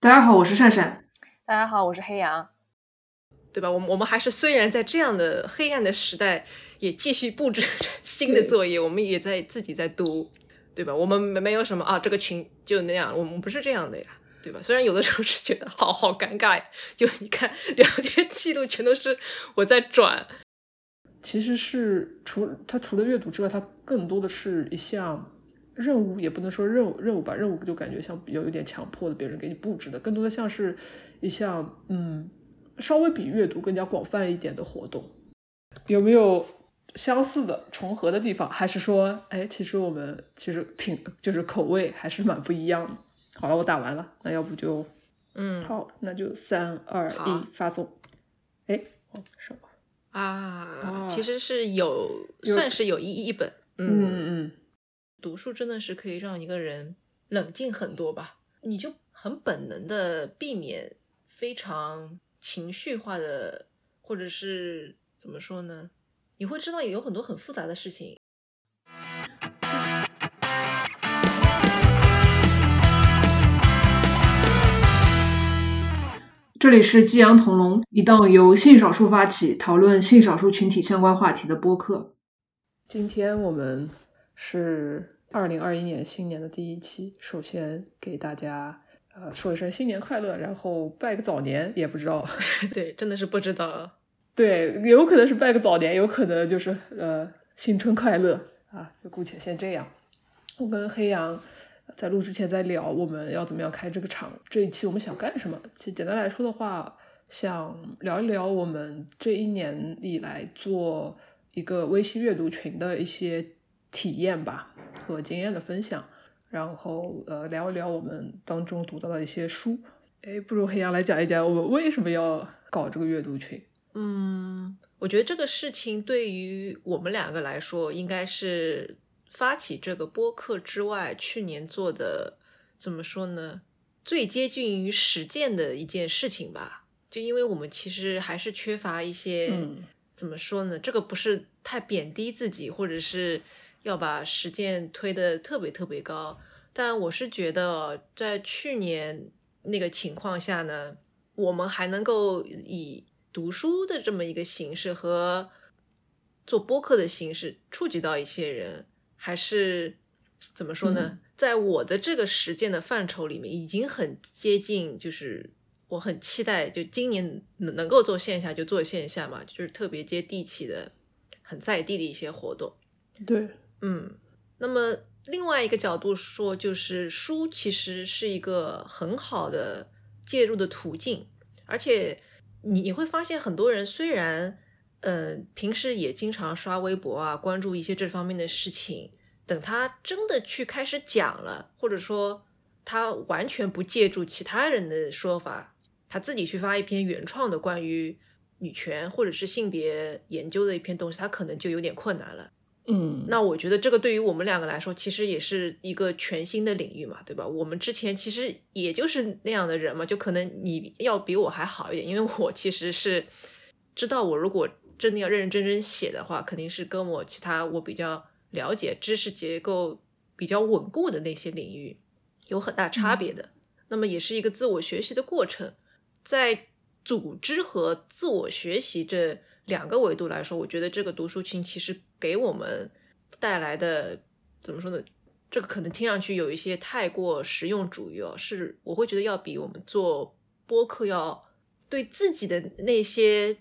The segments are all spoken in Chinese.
大家好，我是善善。大家好，我是黑羊。对吧？我们我们还是虽然在这样的黑暗的时代，也继续布置 新的作业，我们也在自己在读，对吧？我们没没有什么啊，这个群就那样，我们不是这样的呀，对吧？虽然有的时候是觉得好好尴尬呀，就你看聊天记录全都是我在转，其实是除它除了阅读之外，它更多的是一项任务，也不能说任务任务吧，任务就感觉像比较有点强迫的，别人给你布置的，更多的像是一项嗯。稍微比阅读更加广泛一点的活动，有没有相似的重合的地方？还是说，哎，其实我们其实品就是口味还是蛮不一样的。好了，我打完了，那要不就，嗯，好，那就三二一发送。哎，什么啊？其实是有，算是有一一本。嗯嗯嗯，读书真的是可以让一个人冷静很多吧？你就很本能的避免非常。情绪化的，或者是怎么说呢？你会知道也有很多很复杂的事情。这里是激扬同龙，一档由性少数发起讨论性少数群体相关话题的播客。今天我们是二零二一年新年的第一期，首先给大家。呃，说一声新年快乐，然后拜个早年，也不知道。对，真的是不知道。对，有可能是拜个早年，有可能就是呃新春快乐啊，就姑且先这样。我跟黑羊在录之前在聊，我们要怎么样开这个场，这一期我们想干什么？其实简单来说的话，想聊一聊我们这一年以来做一个微信阅读群的一些体验吧和经验的分享。然后呃聊一聊我们当中读到的一些书，哎，不如黑羊来讲一讲我们为什么要搞这个阅读群？嗯，我觉得这个事情对于我们两个来说，应该是发起这个播客之外，去年做的怎么说呢？最接近于实践的一件事情吧。就因为我们其实还是缺乏一些，怎么说呢？这个不是太贬低自己，或者是。要把实践推的特别特别高，但我是觉得在去年那个情况下呢，我们还能够以读书的这么一个形式和做播客的形式触及到一些人，还是怎么说呢？在我的这个实践的范畴里面，已经很接近，就是我很期待，就今年能能够做线下就做线下嘛，就是特别接地气的、很在地的一些活动。对。嗯，那么另外一个角度说，就是书其实是一个很好的介入的途径，而且你你会发现很多人虽然嗯平时也经常刷微博啊，关注一些这方面的事情，等他真的去开始讲了，或者说他完全不借助其他人的说法，他自己去发一篇原创的关于女权或者是性别研究的一篇东西，他可能就有点困难了。嗯，那我觉得这个对于我们两个来说，其实也是一个全新的领域嘛，对吧？我们之前其实也就是那样的人嘛，就可能你要比我还好一点，因为我其实是知道，我如果真的要认认真真写的话，肯定是跟我其他我比较了解、知识结构比较稳固的那些领域有很大差别的。那么也是一个自我学习的过程，在组织和自我学习这。两个维度来说，我觉得这个读书群其实给我们带来的怎么说呢？这个可能听上去有一些太过实用主义哦，是我会觉得要比我们做播客要对自己的那些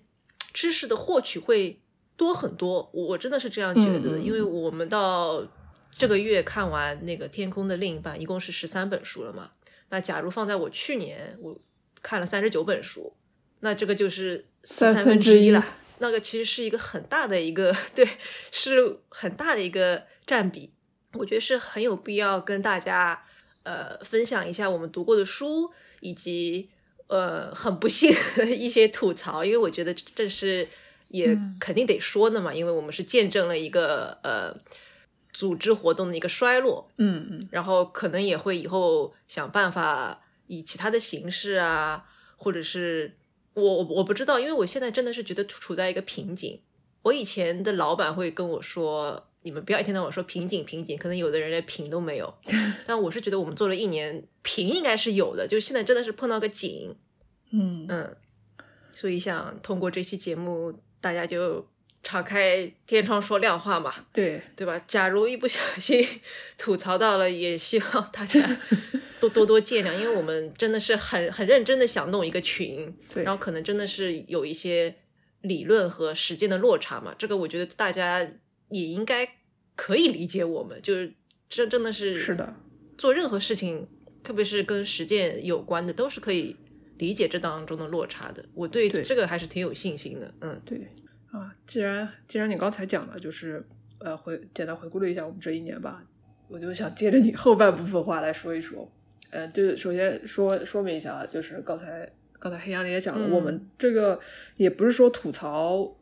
知识的获取会多很多。我真的是这样觉得的，因为我们到这个月看完那个《天空的另一半》，一共是十三本书了嘛。那假如放在我去年，我看了三十九本书，那这个就是三分之一了。那个其实是一个很大的一个，对，是很大的一个占比。我觉得是很有必要跟大家呃分享一下我们读过的书，以及呃很不幸的一些吐槽，因为我觉得这是也肯定得说的嘛，因为我们是见证了一个呃组织活动的一个衰落，嗯嗯，然后可能也会以后想办法以其他的形式啊，或者是。我我不知道，因为我现在真的是觉得处处在一个瓶颈。我以前的老板会跟我说：“你们不要一天到晚说瓶颈瓶颈，可能有的人连瓶都没有。但我是觉得我们做了一年，瓶应该是有的，就现在真的是碰到个井。嗯嗯，所以想通过这期节目，大家就敞开天窗说亮话嘛，对对吧？假如一不小心 吐槽到了，也希望大家多多多见谅，因为我们真的是很很认真的想弄一个群，对，然后可能真的是有一些理论和实践的落差嘛。这个我觉得大家也应该可以理解我们，就是真真的是是的，做任何事情，特别是跟实践有关的，都是可以。理解这当中的落差的，我对这个还是挺有信心的。嗯，对啊，既然既然你刚才讲了，就是呃回简单回顾了一下我们这一年吧，我就想接着你后半部分话来说一说。呃，就首先说说明一下，就是刚才刚才黑羊也讲了，我们这个也不是说吐槽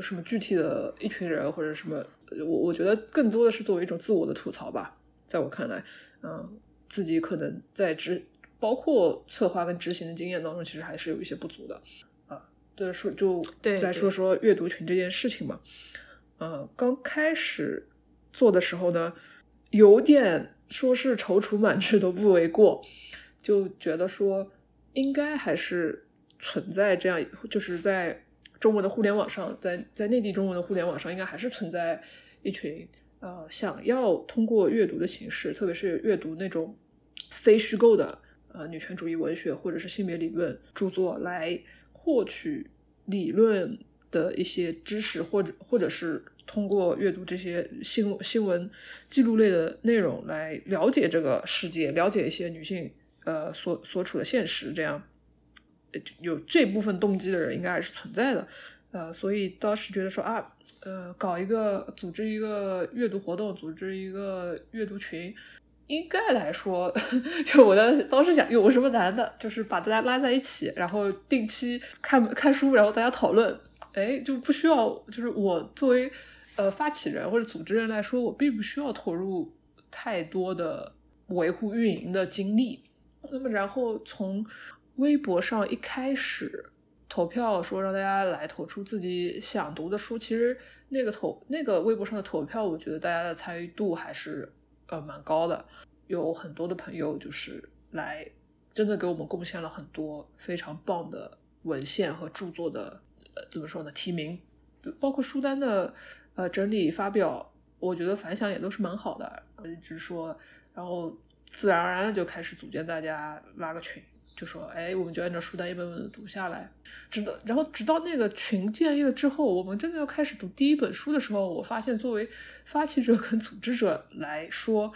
什么具体的一群人或者什么，我我觉得更多的是作为一种自我的吐槽吧。在我看来，嗯，自己可能在执。包括策划跟执行的经验当中，其实还是有一些不足的啊。对，说就对来说说阅读群这件事情嘛。嗯，刚开始做的时候呢，有点说是踌躇满志都不为过，就觉得说应该还是存在这样，就是在中文的互联网上，在在内地中文的互联网上，应该还是存在一群呃想要通过阅读的形式，特别是阅读那种非虚构的。呃，女权主义文学或者是性别理论著作来获取理论的一些知识，或者或者是通过阅读这些新新闻记录类的内容来了解这个世界，了解一些女性呃所所处的现实，这样有这部分动机的人应该还是存在的。呃，所以当时觉得说啊，呃，搞一个组织一个阅读活动，组织一个阅读群。应该来说，就我当时当时想有什么难的，就是把大家拉在一起，然后定期看看书，然后大家讨论，哎，就不需要，就是我作为呃发起人或者组织人来说，我并不需要投入太多的维护运营的精力。那么，然后从微博上一开始投票，说让大家来投出自己想读的书，其实那个投那个微博上的投票，我觉得大家的参与度还是。呃，蛮高的，有很多的朋友就是来，真的给我们贡献了很多非常棒的文献和著作的，呃，怎么说呢？提名，包括书单的呃整理发表，我觉得反响也都是蛮好的。一直说，然后自然而然的就开始组建大家拉个群，就说，哎，我们就按照书单一本本的读下来，直到然后直到那个群建立了之后，我们真的要开始读第一本书的时候，我发现作为发起者跟组织者来说，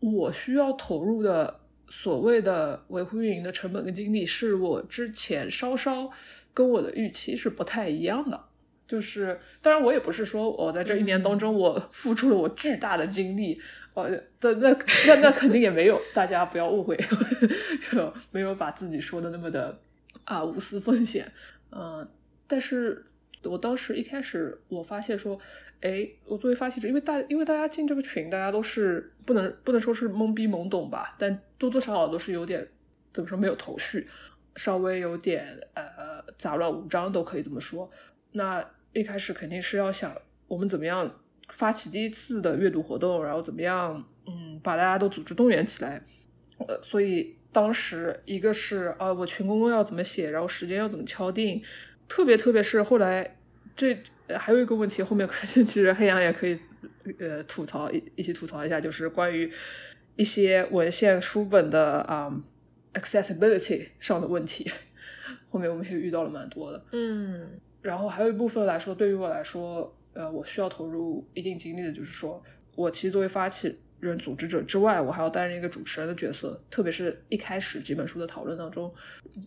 我需要投入的所谓的维护运营的成本跟精力，是我之前稍稍跟我的预期是不太一样的。就是当然，我也不是说我在这一年当中我付出了我巨大的精力。哦，那那那那肯定也没有，大家不要误会，就没有把自己说的那么的啊无私奉献，嗯，但是我当时一开始我发现说，哎，我作为发起者，因为大因为大家进这个群，大家都是不能不能说是懵逼懵懂吧，但多多少少都是有点怎么说没有头绪，稍微有点呃杂乱无章都可以这么说。那一开始肯定是要想我们怎么样。发起第一次的阅读活动，然后怎么样？嗯，把大家都组织动员起来。呃，所以当时一个是啊，我群公告要怎么写，然后时间要怎么敲定。特别特别是后来，这还有一个问题，后面 其实黑羊也可以呃吐槽一一起吐槽一下，就是关于一些文献书本的啊 accessibility 上的问题。后面我们也遇到了蛮多的。嗯，然后还有一部分来说，对于我来说。呃，我需要投入一定精力的，就是说我其实作为发起人、组织者之外，我还要担任一个主持人的角色。特别是一开始几本书的讨论当中，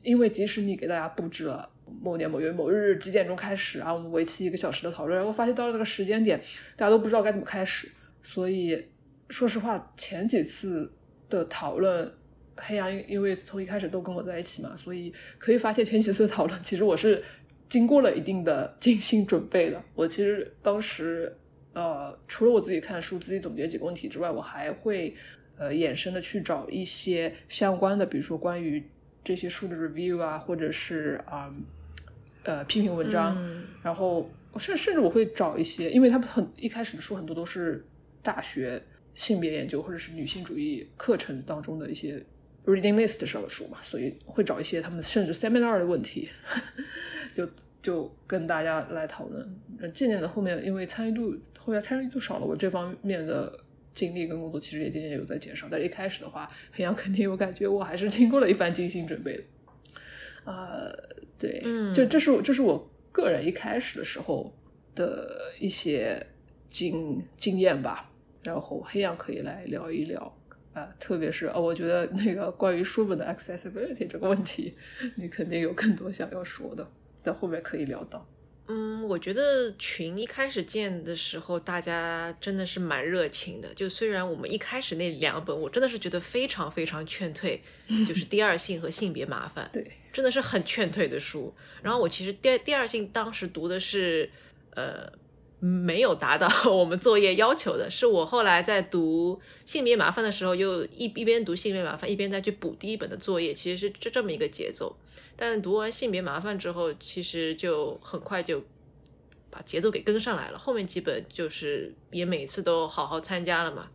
因为即使你给大家布置了某年某月某日几点钟开始啊，我们为期一个小时的讨论，然后发现到了那个时间点，大家都不知道该怎么开始。所以说实话，前几次的讨论，黑羊因为从一开始都跟我在一起嘛，所以可以发现前几次的讨论，其实我是。经过了一定的精心准备的，我其实当时呃，除了我自己看书、自己总结几个问题之外，我还会呃衍生的去找一些相关的，比如说关于这些书的 review 啊，或者是啊呃批评文章，然后甚甚至我会找一些，因为他们很一开始的书很多都是大学性别研究或者是女性主义课程当中的一些 reading list 上的书嘛，所以会找一些他们甚至 seminar 的问题，就就跟大家来讨论。渐渐的后面因为参与度后面参与度少了，我这方面的。经历跟工作其实也渐渐有在减少，但是一开始的话，黑羊肯定我感觉，我还是经过了一番精心准备的。呃，对，就这是这是我个人一开始的时候的一些经经验吧。然后黑羊可以来聊一聊啊，特别是呃，我觉得那个关于书本的 accessibility 这个问题，你肯定有更多想要说的，在后面可以聊到。嗯，我觉得群一开始建的时候，大家真的是蛮热情的。就虽然我们一开始那两本，我真的是觉得非常非常劝退，就是第二性和性别麻烦，对，真的是很劝退的书。然后我其实第第二性当时读的是，呃，没有达到 我们作业要求的。是我后来在读性别麻烦的时候，又一一边读性别麻烦，一边再去补第一本的作业，其实是这这么一个节奏。但读完性别麻烦之后，其实就很快就把节奏给跟上来了。后面几本就是也每次都好好参加了嘛。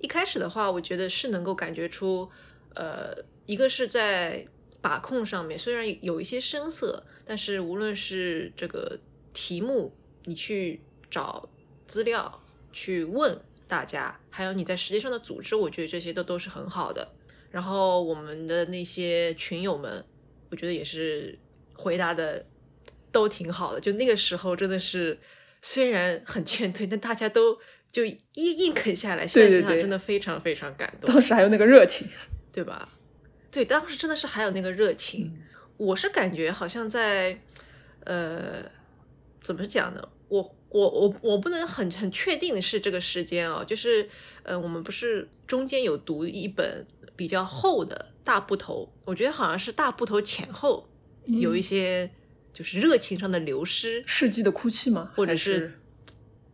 一开始的话，我觉得是能够感觉出，呃，一个是在把控上面虽然有一些生涩，但是无论是这个题目，你去找资料去问大家，还有你在实际上的组织，我觉得这些都都是很好的。然后我们的那些群友们。我觉得也是回答的都挺好的，就那个时候真的是虽然很劝退，但大家都就硬硬啃下来。现在想想真的非常非常感动。当时还有那个热情，对吧？对，当时真的是还有那个热情。我是感觉好像在呃，怎么讲呢？我我我我不能很很确定的是这个时间哦，就是呃，我们不是中间有读一本。比较厚的大部头，我觉得好像是大部头前后有一些就是热情上的流失。世纪的哭泣吗？或者是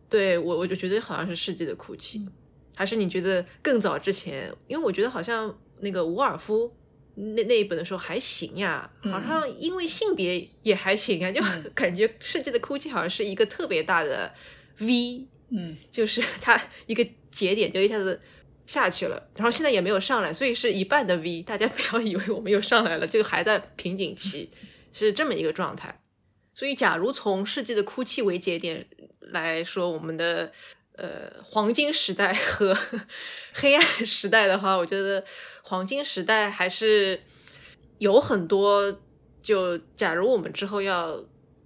对我我就觉得好像是世纪的哭泣，还是你觉得更早之前？因为我觉得好像那个伍尔夫那那一本的时候还行呀，好像因为性别也还行啊，就 感觉世纪的哭泣好像是一个特别大的 V，嗯，就是 它一个节点就一下子。下去了，然后现在也没有上来，所以是一半的 V。大家不要以为我们又上来了，就还在瓶颈期，是这么一个状态。所以，假如从世界的哭泣为节点来说，我们的呃黄金时代和 黑暗时代的话，我觉得黄金时代还是有很多。就假如我们之后要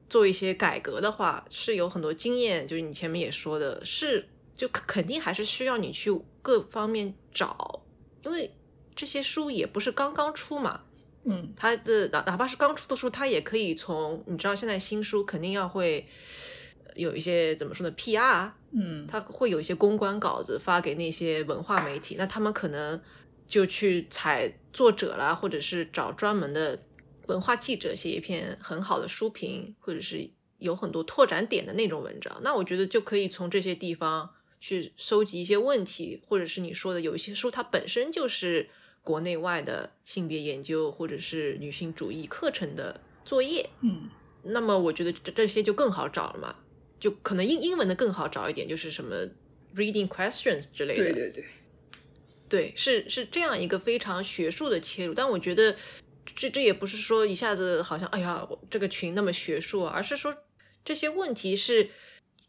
做一些改革的话，是有很多经验。就是你前面也说的，是就肯定还是需要你去。各方面找，因为这些书也不是刚刚出嘛，嗯，它的哪哪怕是刚出的书，它也可以从你知道现在新书肯定要会有一些怎么说呢，PR，嗯，他会有一些公关稿子发给那些文化媒体，那他们可能就去采作者啦，或者是找专门的文化记者写一篇很好的书评，或者是有很多拓展点的那种文章，那我觉得就可以从这些地方。去收集一些问题，或者是你说的有一些书，它本身就是国内外的性别研究或者是女性主义课程的作业，嗯，那么我觉得这这些就更好找了嘛，就可能英英文的更好找一点，就是什么 reading questions 之类的，对对对，对，是是这样一个非常学术的切入，但我觉得这这也不是说一下子好像哎呀这个群那么学术，而是说这些问题是。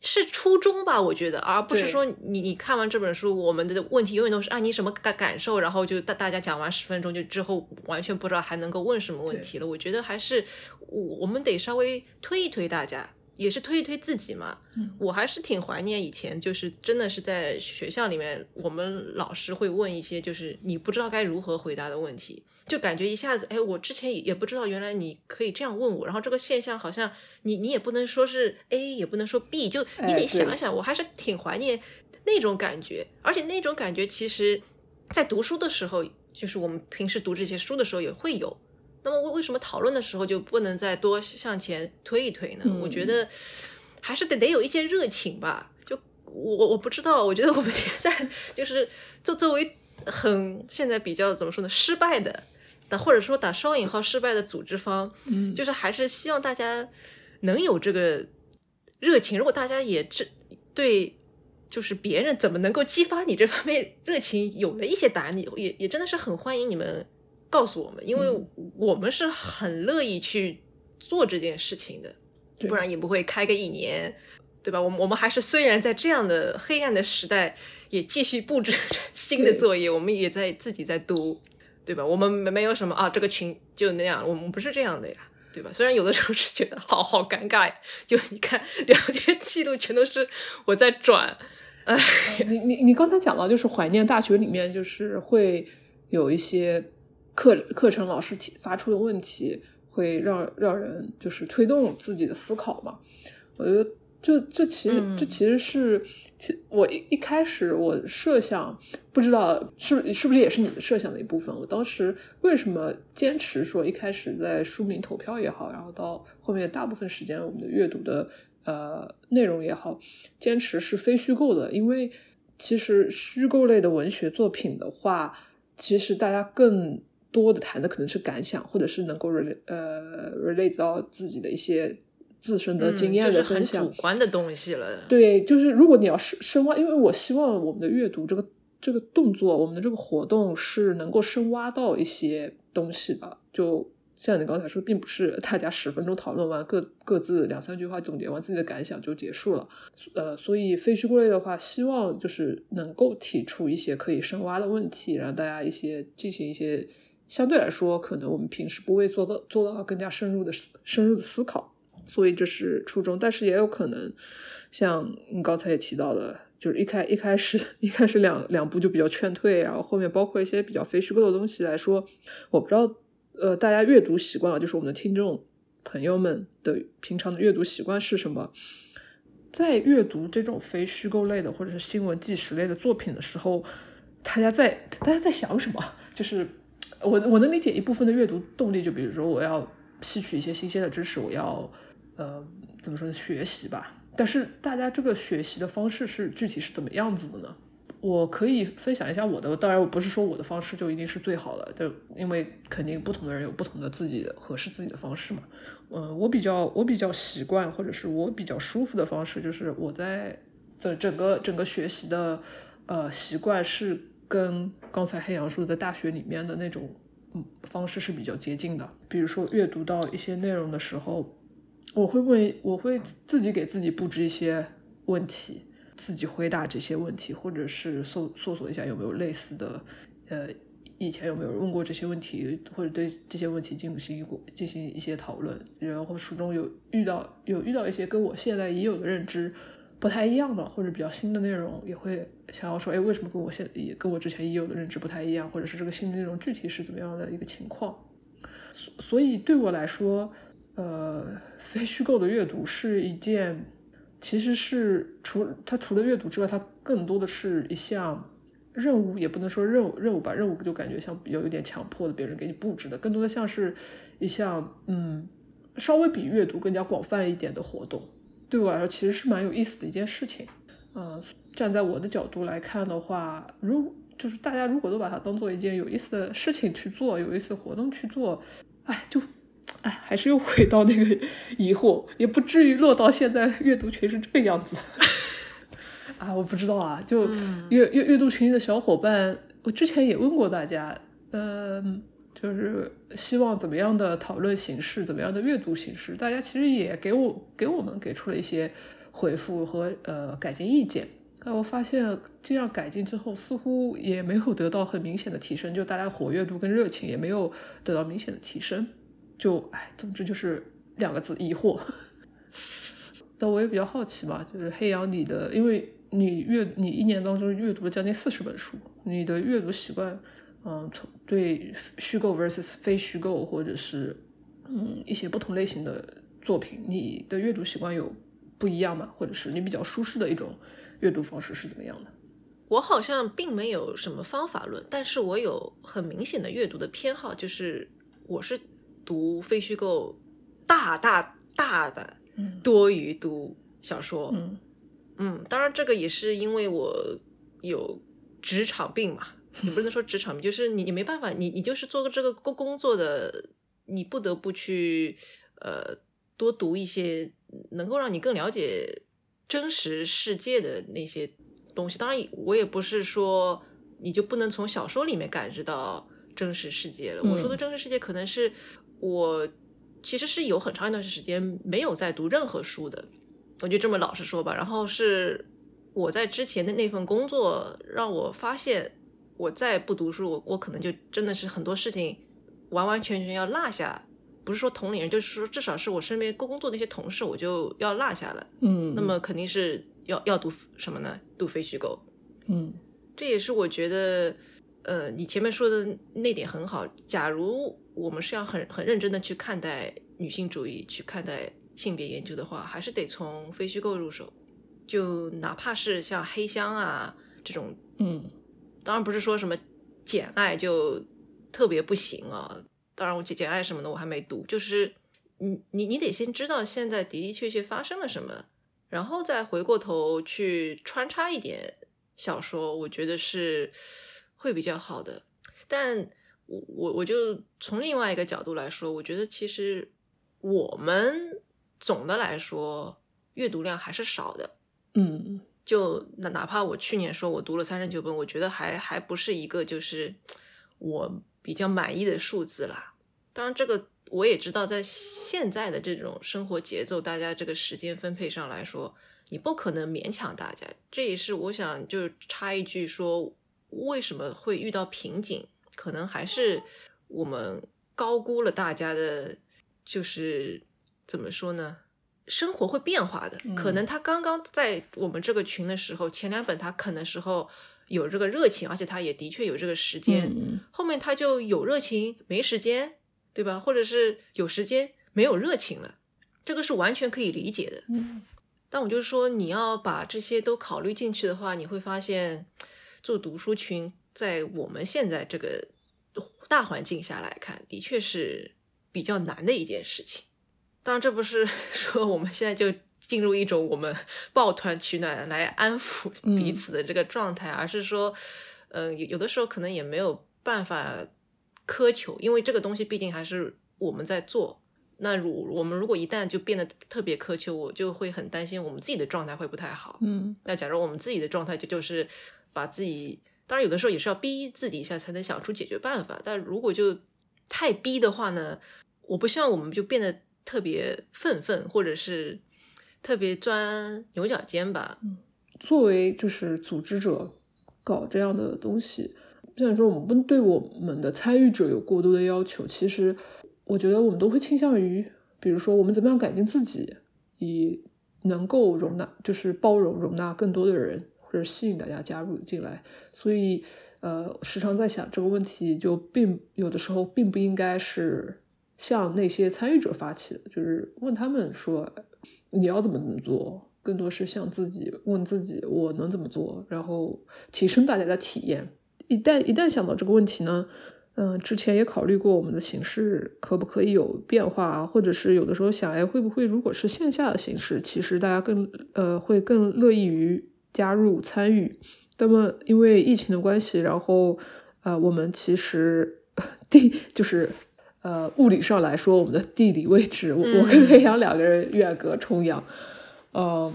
是初衷吧，我觉得，而不是说你你看完这本书，我们的问题永远都是啊你什么感感受，然后就大大家讲完十分钟就之后完全不知道还能够问什么问题了。我觉得还是我我们得稍微推一推大家，也是推一推自己嘛。我还是挺怀念以前，就是真的是在学校里面，我们老师会问一些就是你不知道该如何回答的问题。就感觉一下子，哎，我之前也也不知道，原来你可以这样问我。然后这个现象好像你你也不能说是 A，也不能说 B，就你得想一想。我还是挺怀念那种感觉，而且那种感觉其实，在读书的时候，就是我们平时读这些书的时候也会有。那么为为什么讨论的时候就不能再多向前推一推呢？我觉得还是得得有一些热情吧。就我我不知道，我觉得我们现在 就是作作为很现在比较怎么说呢，失败的。打或者说打双引号失败的组织方，嗯，就是还是希望大家能有这个热情。如果大家也这对就是别人怎么能够激发你这方面热情，有了一些答案，也也真的是很欢迎你们告诉我们，因为我们是很乐意去做这件事情的，不然也不会开个一年，对吧？我们我们还是虽然在这样的黑暗的时代，也继续布置新的作业，我们也在自己在读，对吧？我们没没有什么啊，这个群就那样，我们不是这样的呀。对吧？虽然有的时候是觉得好好尴尬呀，就你看聊天记录全都是我在转，哎，你你你刚才讲到就是怀念大学里面就是会有一些课课程老师提发出的问题，会让让人就是推动自己的思考嘛，我觉得。这这其实这其实是，其我一一开始我设想不知道是是不是也是你的设想的一部分。我当时为什么坚持说一开始在书名投票也好，然后到后面大部分时间我们的阅读的呃内容也好，坚持是非虚构的，因为其实虚构类的文学作品的话，其实大家更多的谈的可能是感想，或者是能够 relate 呃 relate 到自己的一些。自身的经验的分享，主观的东西了。对，就是如果你要深深挖，因为我希望我们的阅读这个这个动作，我们的这个活动是能够深挖到一些东西的。就像你刚才说，并不是大家十分钟讨论完，各各自两三句话总结完自己的感想就结束了。呃，所以非虚构类的话，希望就是能够提出一些可以深挖的问题，让大家一些进行一些相对来说可能我们平时不会做到做到更加深入的深入的思考。所以这是初衷，但是也有可能，像你刚才也提到的，就是一开一开始 一开始两两部就比较劝退，然后后面包括一些比较非虚构的东西来说，我不知道，呃，大家阅读习惯了，就是我们的听众朋友们的平常的阅读习惯是什么？在阅读这种非虚构类的或者是新闻纪实类的作品的时候，大家在大家在想什么？就是我我能理解一部分的阅读动力，就比如说我要吸取一些新鲜的知识，我要。呃，怎么说呢？学习吧。但是大家这个学习的方式是具体是怎么样子的呢？我可以分享一下我的。当然，我不是说我的方式就一定是最好的，就因为肯定不同的人有不同的自己合适自己的方式嘛。嗯，我比较我比较习惯或者是我比较舒服的方式，就是我在整整个整个学习的呃习惯是跟刚才黑羊说在大学里面的那种嗯方式是比较接近的。比如说阅读到一些内容的时候。我会问，我会自己给自己布置一些问题，自己回答这些问题，或者是搜搜索一下有没有类似的，呃，以前有没有人问过这些问题，或者对这些问题进行过进行一些讨论，然后书中有遇到有遇到一些跟我现在已有的认知不太一样的，或者比较新的内容，也会想要说，哎，为什么跟我现也跟我之前已有的认知不太一样，或者是这个新的内容具体是怎么样的一个情况？所所以对我来说。呃，非虚构的阅读是一件，其实是除它除了阅读之外，它更多的是一项任务，也不能说任务任务吧，任务就感觉像有一点强迫的，别人给你布置的，更多的像是一项嗯，稍微比阅读更加广泛一点的活动。对我来说，其实是蛮有意思的一件事情。嗯，站在我的角度来看的话，如就是大家如果都把它当做一件有意思的事情去做，有意思的活动去做，哎，就。哎，还是又回到那个疑惑，也不至于落到现在阅读群是这个样子。啊，我不知道啊，就阅阅阅读群里的小伙伴，我之前也问过大家，嗯，就是希望怎么样的讨论形式，怎么样的阅读形式，大家其实也给我给我们给出了一些回复和呃改进意见。但我发现这样改进之后，似乎也没有得到很明显的提升，就大家活跃度跟热情也没有得到明显的提升。就哎，总之就是两个字疑惑。但我也比较好奇嘛，就是黑羊，你的，因为你阅你一年当中阅读了将近四十本书，你的阅读习惯，嗯，从对虚构 versus 非虚构，或者是嗯一些不同类型的作品，你的阅读习惯有不一样吗？或者是你比较舒适的一种阅读方式是怎么样的？我好像并没有什么方法论，但是我有很明显的阅读的偏好，就是我是。读非虚构，大大大的多于读小说。嗯嗯，当然这个也是因为我有职场病嘛，也不能说职场，就是你你没办法，你你就是做个这个工工作的，你不得不去呃多读一些能够让你更了解真实世界的那些东西。当然，我也不是说你就不能从小说里面感知到真实世界了。我说的真实世界，可能是我其实是有很长一段时间没有在读任何书的，我就这么老实说吧。然后是我在之前的那份工作让我发现，我再不读书，我我可能就真的是很多事情完完全全要落下。不是说同龄人，就是说至少是我身边工作那些同事，我就要落下了。嗯，那么肯定是要要读什么呢？读非虚构。嗯，这也是我觉得，呃，你前面说的那点很好。假如我们是要很很认真的去看待女性主义，去看待性别研究的话，还是得从非虚构入手。就哪怕是像黑箱啊这种，嗯，当然不是说什么简爱就特别不行啊。当然，我简爱什么的我还没读，就是你你你得先知道现在的的确确发生了什么，然后再回过头去穿插一点小说，我觉得是会比较好的。但我我我就从另外一个角度来说，我觉得其实我们总的来说阅读量还是少的。嗯，就哪哪怕我去年说我读了三十九本，我觉得还还不是一个就是我比较满意的数字啦。当然，这个我也知道，在现在的这种生活节奏，大家这个时间分配上来说，你不可能勉强大家。这也是我想就插一句说，为什么会遇到瓶颈，可能还是我们高估了大家的，就是怎么说呢？生活会变化的，可能他刚刚在我们这个群的时候，前两本他啃的时候有这个热情，而且他也的确有这个时间，后面他就有热情没时间。对吧？或者是有时间没有热情了，这个是完全可以理解的。嗯，但我就说，你要把这些都考虑进去的话，你会发现做读书群在我们现在这个大环境下来看，的确是比较难的一件事情。当然，这不是 说我们现在就进入一种我们 抱团取暖来安抚彼此的这个状态，而是说，嗯，有有的时候可能也没有办法。苛求，因为这个东西毕竟还是我们在做。那如我们如果一旦就变得特别苛求，我就会很担心我们自己的状态会不太好。嗯，那假如我们自己的状态就就是把自己，当然有的时候也是要逼自己一下才能想出解决办法。但如果就太逼的话呢，我不希望我们就变得特别愤愤，或者是特别钻牛角尖吧。嗯，作为就是组织者搞这样的东西。虽然说我们不对我们的参与者有过多的要求，其实我觉得我们都会倾向于，比如说我们怎么样改进自己，以能够容纳，就是包容容纳更多的人，或者吸引大家加入进来。所以，呃，时常在想这个问题，就并有的时候并不应该是向那些参与者发起的，就是问他们说你要怎么怎么做，更多是向自己问自己我能怎么做，然后提升大家的体验。一旦一旦想到这个问题呢，嗯，之前也考虑过我们的形式可不可以有变化，或者是有的时候想，哎，会不会如果是线下的形式，其实大家更呃会更乐意于加入参与。那么因为疫情的关系，然后呃我们其实 第就是呃物理上来说，我们的地理位置，我我跟黑羊两个人远隔重洋，呃，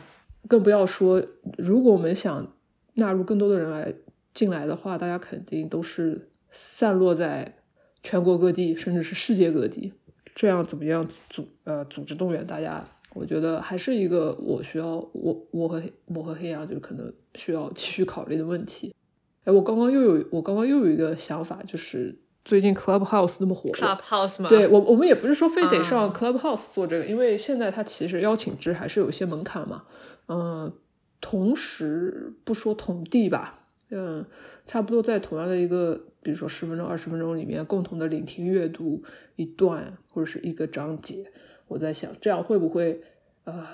更不要说如果我们想纳入更多的人来。进来的话，大家肯定都是散落在全国各地，甚至是世界各地。这样怎么样组呃组织动员大家？我觉得还是一个我需要我我和我和黑羊就可能需要继续考虑的问题。哎，我刚刚又有我刚刚又有一个想法，就是最近 Clubhouse 那么火，Clubhouse 吗？对我我们也不是说非得上 Clubhouse 做这个，因为现在它其实邀请制还是有一些门槛嘛。嗯，同时不说同地吧。嗯，差不多在同样的一个，比如说十分钟、二十分钟里面，共同的聆听阅读一段或者是一个章节。我在想，这样会不会呃，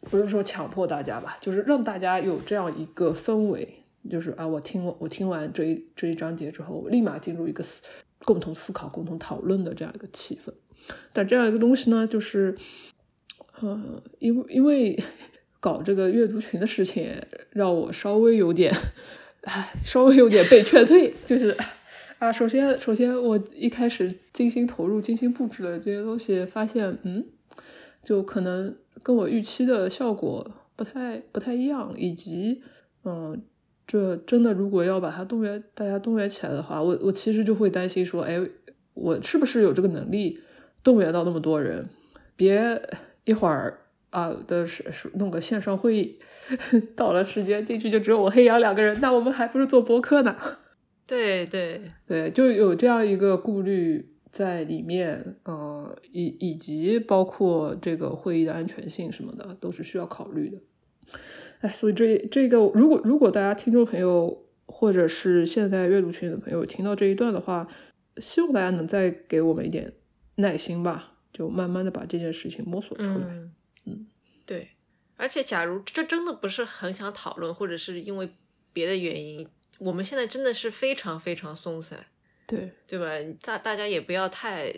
不是说强迫大家吧，就是让大家有这样一个氛围，就是啊，我听我听完这一这一章节之后，立马进入一个思共同思考、共同讨论的这样一个气氛。但这样一个东西呢，就是呃，因为因为搞这个阅读群的事情，让我稍微有点。唉，稍微有点被劝退，就是 啊，首先，首先我一开始精心投入、精心布置的这些东西，发现，嗯，就可能跟我预期的效果不太不太一样，以及，嗯，这真的如果要把它动员，大家动员起来的话，我我其实就会担心说，哎，我是不是有这个能力动员到那么多人？别一会儿啊的是是弄个线上会议，到了时间进去就只有我黑羊两个人，那我们还不如做播客呢？对对对，就有这样一个顾虑在里面，呃，以以及包括这个会议的安全性什么的，都是需要考虑的。哎，所以这这个，如果如果大家听众朋友或者是现在阅读群的朋友听到这一段的话，希望大家能再给我们一点耐心吧，就慢慢的把这件事情摸索出来。嗯嗯，对。而且，假如这真的不是很想讨论，或者是因为别的原因，我们现在真的是非常非常松散，对对吧？大大家也不要太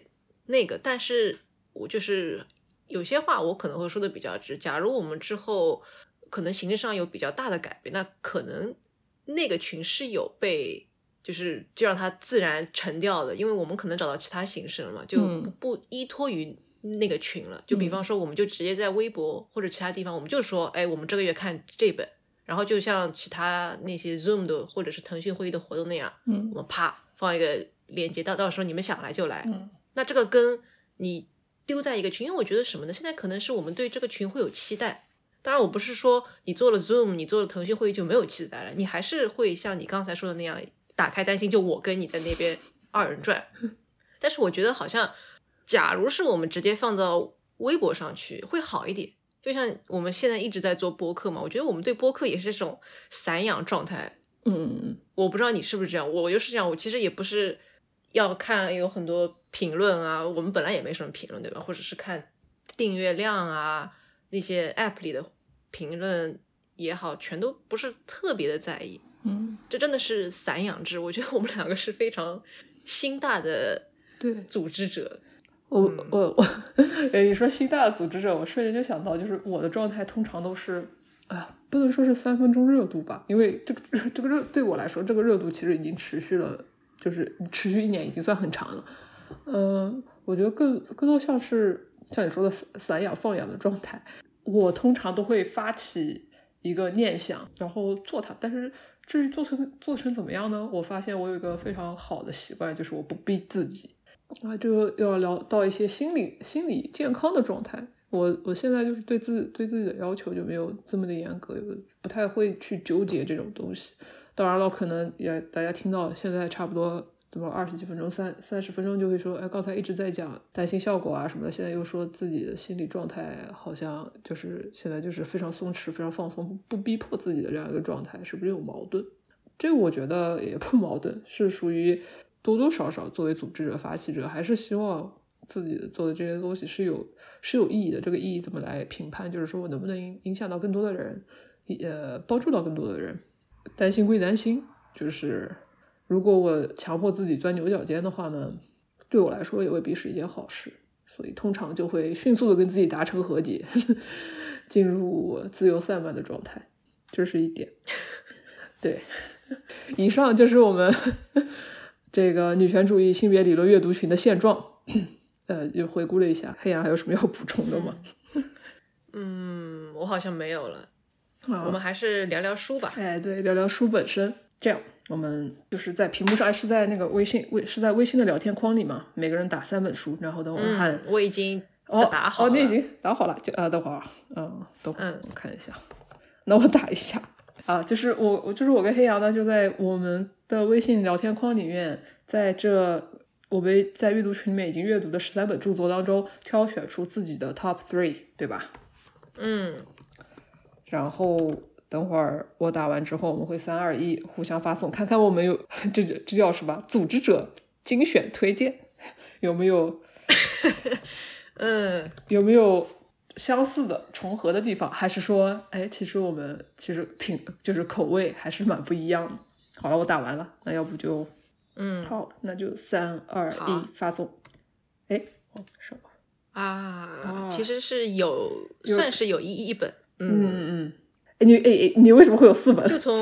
那个。但是我就是有些话我可能会说的比较直。假如我们之后可能形式上有比较大的改变，那可能那个群是有被就是就让它自然沉掉的，因为我们可能找到其他形式了嘛，就嗯不不依托于那个群了。就比方说，我们就直接在微博或者其他地方，我们就说，哎，我们这个月看这本，然后就像其他那些 Zoom 的或者是腾讯会议的活动那样，嗯我们啪放一个链接，到到时候你们想来就来。嗯那这个跟你丢在一个群，因为我觉得什么呢？现在可能是我们对这个群会有期待。当然，我不是说你做了 Zoom，你做了腾讯会议就没有期待了，你还是会像你刚才说的那样，打开担心，就我跟你在那边 二人转。但是我觉得好像，假如是我们直接放到微博上去，会好一点。就像我们现在一直在做播客嘛，我觉得我们对播客也是这种散养状态。嗯我不知道你是不是这样，我就是这样。我其实也不是要看有很多评论啊，我们本来也没什么评论，对吧？或者是看订阅量啊，那些 app 里的评论也好，全都不是特别的在意。嗯，这真的是散养制，我觉得我们两个是非常心大的对。组织者。我嗯我我，哎，你说心大的组织者，我瞬间就想到，就是我的状态通常都是，啊，不能说是三分钟热度吧，因为这个这个热对我来说，这个热度其实已经持续了，就是持续一年已经算很长了。嗯、我觉得更更多像是像你说的散散养放养的状态。我通常都会发起一个念想，然后做它，但是至于做成做成怎么样呢？我发现我有一个非常好的习惯，就是我不逼自己。啊，就要聊到一些心理心理健康的状态。我我现在就是对自对自己的要求就没有这么的严格，不太会去纠结这种东西。当然了，可能也大家听到现在差不多怎么二十几分钟、三三十分钟就会说，哎，刚才一直在讲担心效果啊什么的，现在又说自己的心理状态好像就是现在就是非常松弛、非常放松，不逼迫自己的这样一个状态，是不是有矛盾？这个我觉得也不矛盾，是属于多多少少作为组织者、发起者，还是希望自己做的这些东西是有是有意义的。这个意义怎么来评判？就是说我能不能影影响到更多的人，呃，帮助到更多的人。担心归担心，就是如果我强迫自己钻牛角尖的话呢，对我来说也未必是一件好事。所以通常就会迅速的跟自己达成和解，进入自由散漫的状态，这是一点。对，以上就是我们 这个女权主义性别理论阅读群的现状。呃，就回顾了一下，黑羊还有什么要补充的吗？嗯，我好像没有了。啊我们还是聊聊书吧。哎，对，聊聊书本身。这样，我们就是在屏幕上，是在那个微信微是在微信的聊天框里嘛，每个人打三本书，然后等我们按、嗯，我已经哦哦，打好了。你已经打好了，就啊，等会儿啊，嗯，等会儿嗯我看一下，那我打一下啊，就是我我就是我跟黑羊呢，就在我们的微信聊天框里面，在这我们在阅读群里面已经阅读的十三本著作当中，挑选出自己的 top three，对吧？嗯，然后等会儿我打完之后，我们会三二一互相发送，看看我们有 这这叫什么？组织者精选推荐有没有 嗯，有没有相似的重合的地方？还是说，哎，其实我们其实品就是口味还是蛮不一样的。好了，我打完了，那要不就嗯好，那就三二好一发送。哎，哦，什么？啊，其实是有算是有一一本，嗯，嗯嗯，哎你哎哎，你为什么会有四本？就从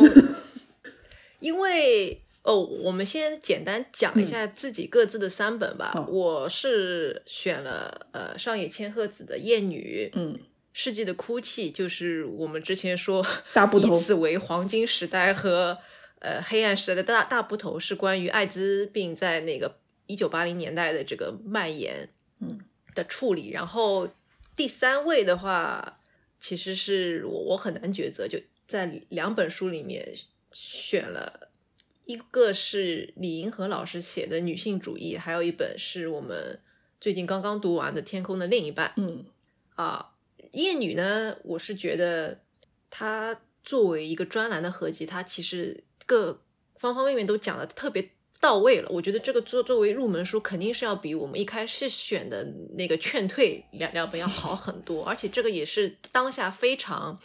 因为哦，我们先简单讲一下自己各自的三本吧。好我是选了呃上野千鹤子的《艳女》，嗯世纪的哭泣》，就是我们之前说大部头以此为黄金时代和呃黑暗时代的大大部头，是关于艾滋病在那个一九八零年代的这个蔓延，嗯的处理。然后第三位的话，其实是我我很难抉择，就在两本书里面选了。一个是李银河老师写的女性主义，还有一本是我们最近刚刚读完的《天空的另一半》。嗯啊，夜女呢，我是觉得它作为一个专栏的合集，它其实各方方面面都讲的特别到位了。我觉得这个作作为入门书，肯定是要比我们一开始选的那个劝退两两本要好很多，而且这个也是当下非常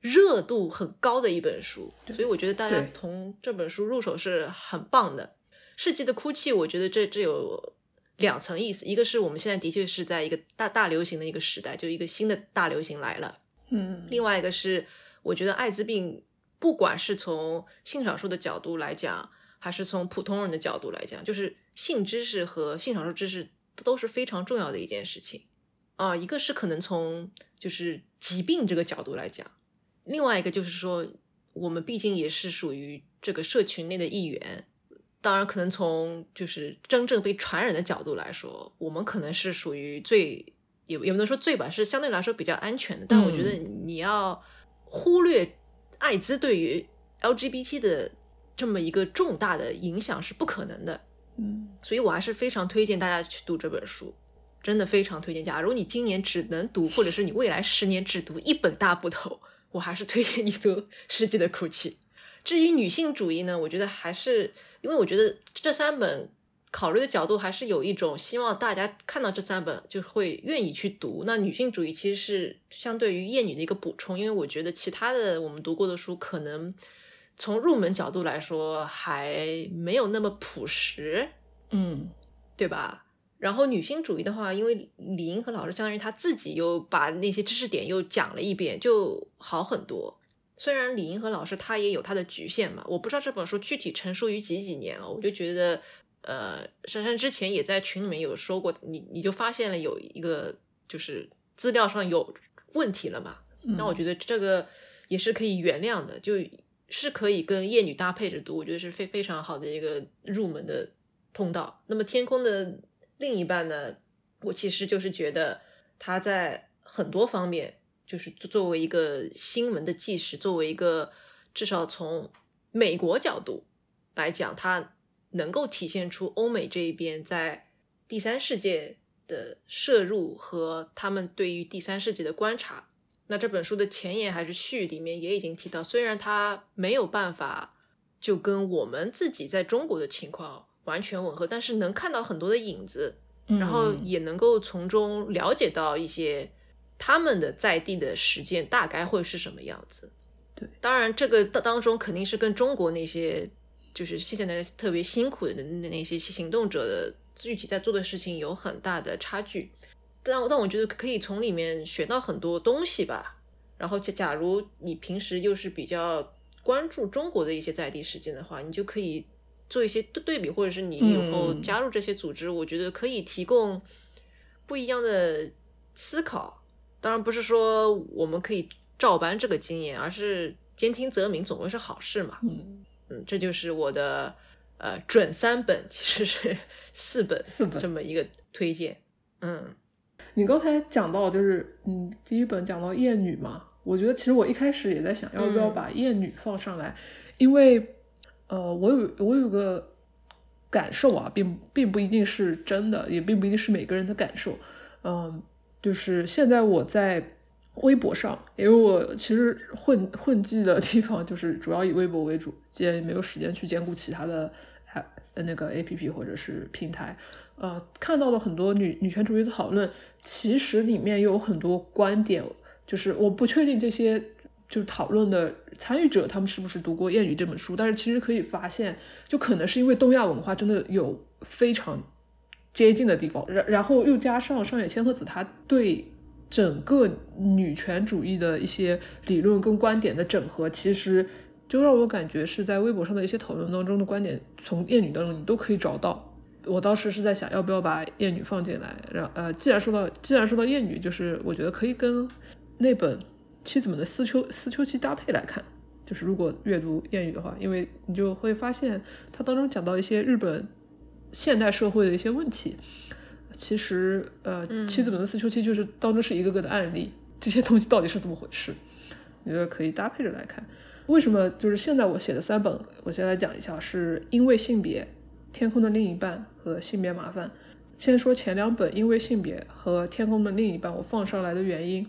热度很高的一本书，所以我觉得大家从这本书入手是很棒的。世纪的哭泣，我觉得这这有两层意思，一个是我们现在的确是在一个大大流行的一个时代，就一个新的大流行来了。嗯另外一个是，我觉得艾滋病不管是从性少数的角度来讲，还是从普通人的角度来讲，就是性知识和性少数知识都是非常重要的一件事情啊。一个是可能从就是疾病这个角度来讲，另外一个就是说，我们毕竟也是属于这个社群内的一员。当然，可能从就是真正被传染的角度来说，我们可能是属于最也也不能说最吧，是相对来说比较安全的。但我觉得你要忽略艾滋对于 LGBT 的这么一个重大的影响是不可能的。嗯所以我还是非常推荐大家去读这本书，真的非常推荐。假如你今年只能读，或者是你未来十年只读一本大部头，我还是推荐你读《世纪的哭泣》。至于女性主义呢，我觉得还是因为我觉得这三本考虑的角度还是有一种希望大家看到这三本就会愿意去读。那女性主义其实是相对于厌女的一个补充，因为我觉得其他的我们读过的书可能从入门角度来说还没有那么朴实，嗯对吧？然后女性主义的话，因为李银河老师相当于他自己又把那些知识点又讲了一遍，就好很多。虽然李银河老师他也有他的局限嘛，我不知道这本书具体成书于几几年啊，我就觉得，呃，珊珊之前也在群里面有说过，你你就发现了有一个就是资料上有问题了嘛，那我觉得这个也是可以原谅的，就是可以跟夜女搭配着读，我觉得是非非常好的一个入门的通道。那么天空的另一半呢，我其实就是觉得他在很多方面，就是作为一个新闻的纪实，作为一个至少从美国角度来讲，它能够体现出欧美这一边在第三世界的摄入和他们对于第三世界的观察。那这本书的前言还是序里面也已经提到，虽然它没有办法就跟我们自己在中国的情况完全吻合，但是能看到很多的影子，嗯然后也能够从中了解到一些他们的在地的实践大概会是什么样子。对，当然这个当当中肯定是跟中国那些就是现在特别辛苦的那那些行动者的具体在做的事情有很大的差距。但但我觉得可以从里面学到很多东西吧。然后假假如你平时又是比较关注中国的一些在地事件的话，你就可以做一些对对比，或者是你以后嗯加入这些组织，我觉得可以提供不一样的思考。当然不是说我们可以照搬这个经验，而是兼听则明，总归是好事嘛。嗯嗯，这就是我的呃准三本，其实是四本四本这么一个推荐。嗯你刚才讲到就是嗯，第一本讲到厌女嘛，我觉得其实我一开始也在想要不要嗯把厌女放上来，因为呃，我有我有个感受啊，并并不一定是真的，也并不一定是每个人的感受。嗯，就是现在我在微博上，因为我其实混混迹的地方就是主要以微博为主，既然没有时间去兼顾其他的呃那个 A P P 或者是平台，呃，看到了很多女女权主义的讨论，其实里面有很多观点，就是我不确定这些就是讨论的参与者他们是不是读过《谚语》这本书，但是其实可以发现，就可能是因为东亚文化真的有非常接近的地方，然然后又加上上野千鹤子她对整个女权主义的一些理论跟观点的整合，其实就让我感觉是在微博上的一些讨论当中的观点，从《谚语》当中你都可以找到。我当时是在想，要不要把厌女放进来。然呃，既然说到既然说到厌女，就是我觉得可以跟那本《妻子们的思秋思秋期》搭配来看，就是如果阅读谚语的话，因为你就会发现它当中讲到一些日本现代社会的一些问题。其实，呃，《妻子们的思秋期》就是当中是一个个的案例，这些东西到底是怎么回事？我觉得可以搭配着来看。为什么就是现在我写的三本，我先来讲一下，是因为性别、天空的另一半和性别麻烦。先说前两本，因为性别和天空的另一半，我放上来的原因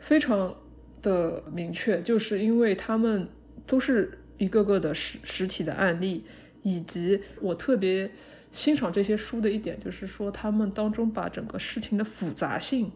非常的明确，就是因为他们都是一个个的实实体的案例，以及我特别欣赏这些书的一点，就是说他们当中把整个事情的复杂性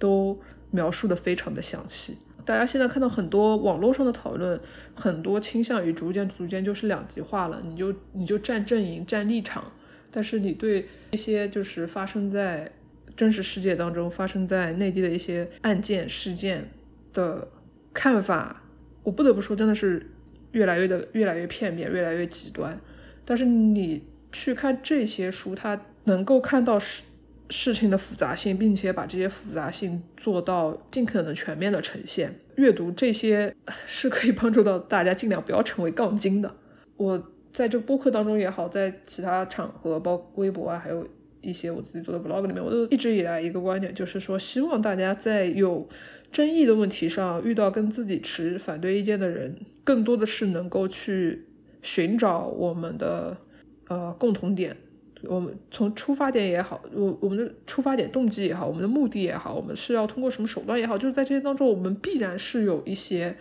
都描述的非常的详细。大家现在看到很多网络上的讨论，很多倾向于逐渐逐渐就是两极化了，你就你就站阵营、站立场，但是你对一些就是发生在真实世界当中、发生在内地的一些案件事件的看法，我不得不说，真的是越来越的越来越片面、越来越极端。但是你去看这些书，它能够看到是。事情的复杂性，并且把这些复杂性做到尽可能全面的呈现。阅读这些是可以帮助到大家尽量不要成为杠精的。我在这个播客当中也好，在其他场合，包括微博啊，还有一些我自己做的 vlog 里面，我都一直以来一个观点就是说，希望大家在有争议的问题上遇到跟自己持反对意见的人，更多的是能够去寻找我们的呃共同点。我们从出发点也好，我我们的出发点动机也好，我们的目的也好，我们是要通过什么手段也好，就是在这些当中，我们必然是有一些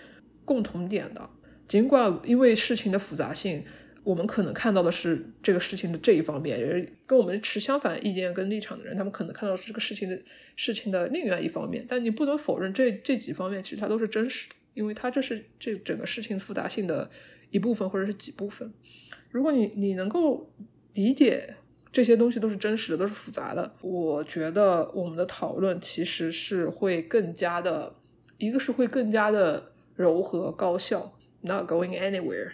共同点的。尽管因为事情的复杂性，我们可能看到的是这个事情的这一方面，跟我们持相反意见跟立场的人，他们可能看到是这个事情的事情的另外一方面。但你不能否认这这几方面其实它都是真实的，因为它这是这整个事情复杂性的一部分或者是几部分。如果你你能够理解。这些东西都是真实的，都是复杂的。我觉得我们的讨论其实是会更加的，一个是会更加的柔和高效，not going anywhere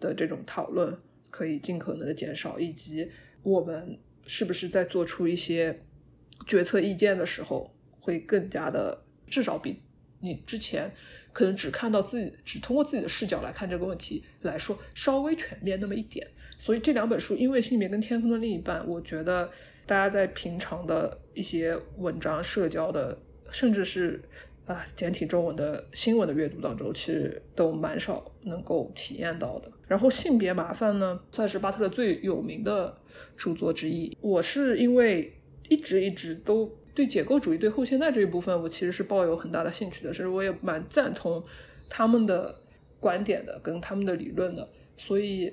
的这种讨论可以尽可能的减少，以及我们是不是在做出一些决策意见的时候会更加的，至少比你之前可能只看到自己，只通过自己的视角来看这个问题来说稍微全面那么一点。所以这两本书，因为性别跟天空的另一半，我觉得大家在平常的一些文章、社交的，甚至是啊简体中文的新闻的阅读当中，其实都蛮少能够体验到的。然后性别麻烦呢，算是巴特勒最有名的著作之一。我是因为一直一直都对解构主义、对后现代这一部分，我其实是抱有很大的兴趣的，甚至我也蛮赞同他们的观点的，跟他们的理论的，所以。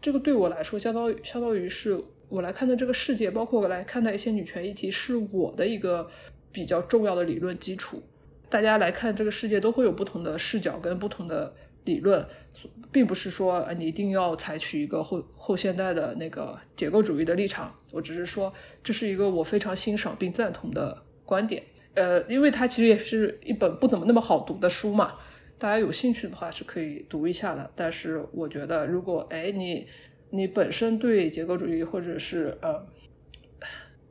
这个对我来说，相当于相当于是我来看待这个世界，包括我来看待一些女权议题，是我的一个比较重要的理论基础。大家来看这个世界，都会有不同的视角跟不同的理论，并不是说你一定要采取一个后后现代的那个结构主义的立场。我只是说，这是一个我非常欣赏并赞同的观点。呃，因为它其实也是一本不怎么那么好读的书嘛。大家有兴趣的话是可以读一下的，但是我觉得，如果哎你你本身对结构主义或者是呃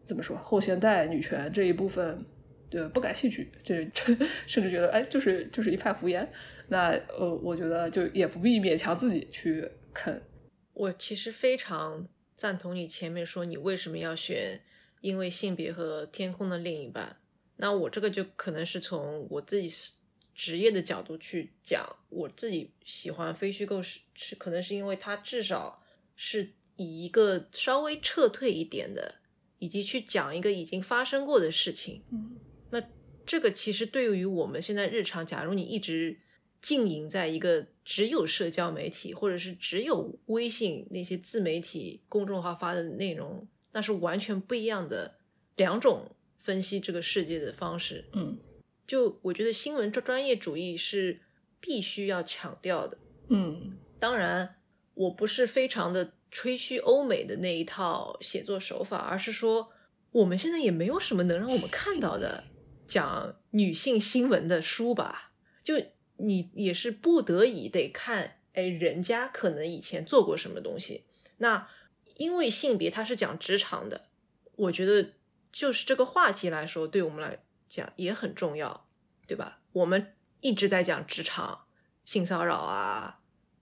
怎么说后现代女权这一部分呃不感兴趣，这这 甚至觉得哎就是就是一派胡言，那呃我觉得就也不必勉强自己去啃。我其实非常赞同你前面说你为什么要选，因为性别和天空的另一半。那我这个就可能是从我自己是。职业的角度去讲，我自己喜欢非虚构是是可能是因为它至少是以一个稍微撤退一点的，以及去讲一个已经发生过的事情。嗯，那这个其实对于我们现在日常，假如你一直经营在一个只有社交媒体或者是只有微信那些自媒体公众号发的内容，那是完全不一样的两种分析这个世界的方式。嗯。就我觉得新闻专专业主义是必须要强调的，嗯，当然我不是非常的吹嘘欧美的那一套写作手法，而是说我们现在也没有什么能让我们看到的讲女性新闻的书吧？就你也是不得已得看，哎，人家可能以前做过什么东西，那因为性别它是讲职场的，我觉得就是这个话题来说，对我们来。讲也很重要，对吧？我们一直在讲职场性骚扰啊，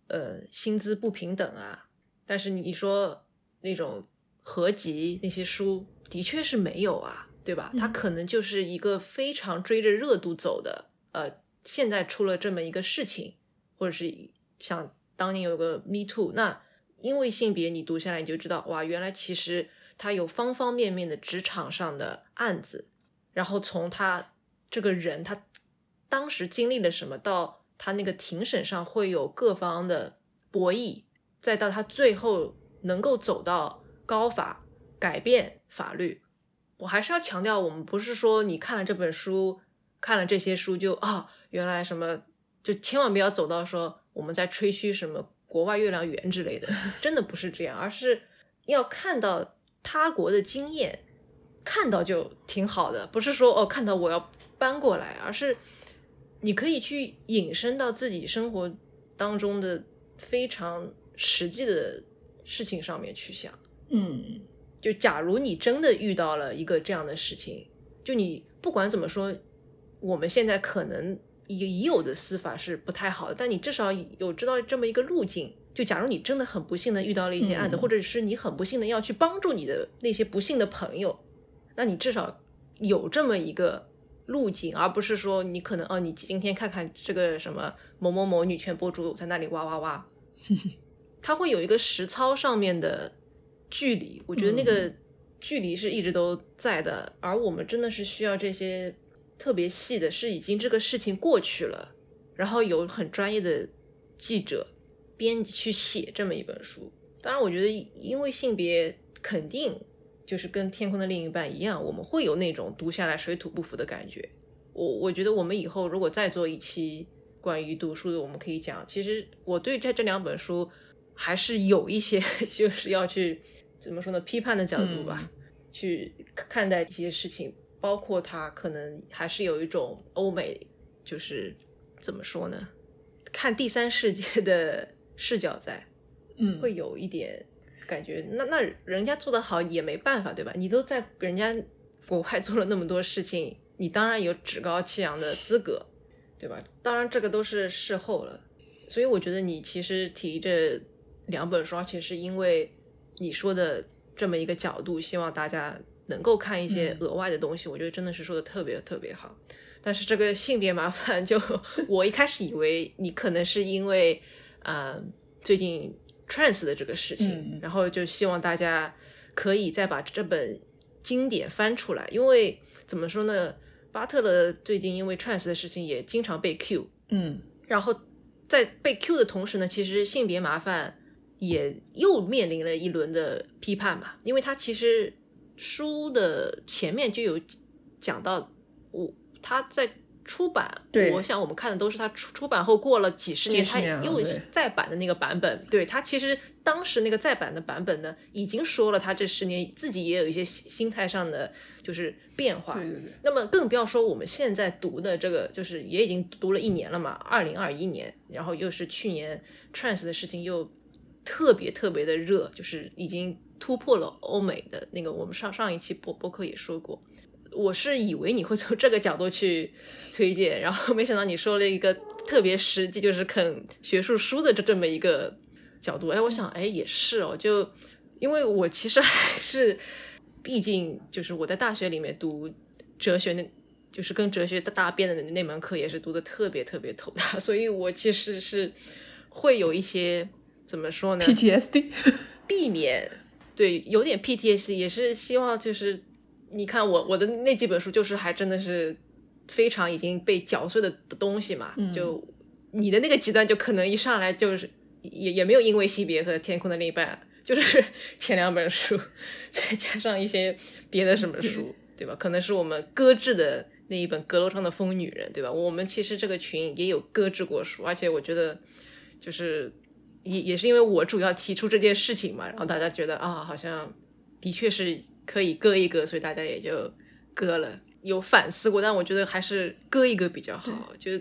呃，薪资不平等啊，但是你说那种合集那些书，的确是没有啊，对吧？它可能就是一个非常追着热度走的，呃，现在出了这么一个事情，或者是像当年有个 Me Too，那因为性别，你读下来你就知道，哇，原来其实他有方方面面的职场上的案子，然后从他这个人他当时经历了什么，到他那个庭审上会有各方的博弈，再到他最后能够走到高法改变法律。我还是要强调，我们不是说你看了这本书，看了这些书就啊，原来什么，就千万不要走到说我们在吹嘘什么国外月亮圆之类的，真的不是这样，而是要看到他国的经验，看到就挺好的，不是说哦看到我要搬过来，而是你可以去引申到自己生活当中的非常实际的事情上面去想。嗯就假如你真的遇到了一个这样的事情，就你不管怎么说，我们现在可能已已有的司法是不太好的，但你至少有知道这么一个路径。就假如你真的很不幸的遇到了一些案子，嗯或者是你很不幸的要去帮助你的那些不幸的朋友，那你至少有这么一个路径，而不是说你可能哦，你今天看看这个什么某某某女权博主在那里哇哇哇，他会有一个实操上面的距离，我觉得那个距离是一直都在的，而我们真的是需要这些特别细的，是已经这个事情过去了，然后有很专业的记者编辑去写这么一本书。当然，我觉得因为性别肯定就是跟《天空的另一半》一样，我们会有那种读下来水土不服的感觉。我我觉得我们以后如果再做一期关于读书的，我们可以讲，其实我对这这两本书还是有一些 就是要去怎么说呢，批判的角度吧，去看待一些事情，包括他可能还是有一种欧美，就是怎么说呢，看第三世界的视角在，嗯，会有一点感觉，那那人家做得好也没办法，对吧？你都在人家国外做了那么多事情，你当然有趾高气扬的资格，对吧？当然这个都是事后了，所以我觉得你其实提这两本书，而且是因为你说的这么一个角度，希望大家能够看一些额外的东西，我觉得真的是说的特别特别好。但是这个性别麻烦就，我一开始以为你可能是因为，呃，最近 trans 的这个事情，嗯。然后就希望大家可以再把这本经典翻出来，因为怎么说呢，巴特勒最近因为 trans 的事情也经常被 Q，嗯。然后在被 Q 的同时呢，其实性别麻烦也又面临了一轮的批判嘛，因为他其实书的前面就有讲到，我他在出版，我想我们看的都是他出出版后过了几十年，他又再版的那个版本，对他其实当时那个再版的版本呢，已经说了他这十年自己也有一些心心态上的就是变化，对对对，那么更不要说我们现在读的这个，就是也已经读了一年了嘛，二零二一年，然后又是去年 trans 的事情又特别特别的热，就是已经突破了欧美的那个。我们上上一期播播客也说过，我是以为你会从这个角度去推荐，然后没想到你说了一个特别实际，就是啃学术书的这这么一个角度。哎，我想，哎，也是哦，就因为我其实还是。毕竟就是我在大学里面读哲学，那就是跟哲学搭边的那门课也是读的特别特别头大，所以我其实是会有一些怎么说呢 PTSD，避免对有点 PTSD，也是希望就是你看我我的那几本书就是还真的是非常已经被搅碎的东西嘛，就你的那个极端就可能一上来就是也也没有因为性别和天空的另一半。就是 前两本书，再加上一些别的什么书，对吧？可能是我们搁置的那一本《阁楼上的疯女人》，对吧？我们其实这个群也有搁置过书，而且我觉得就是也也是因为我主要提出这件事情嘛，然后大家觉得啊，好像的确是可以割一割，所以大家也就割了。有反思过，但我觉得还是割一割比较好，就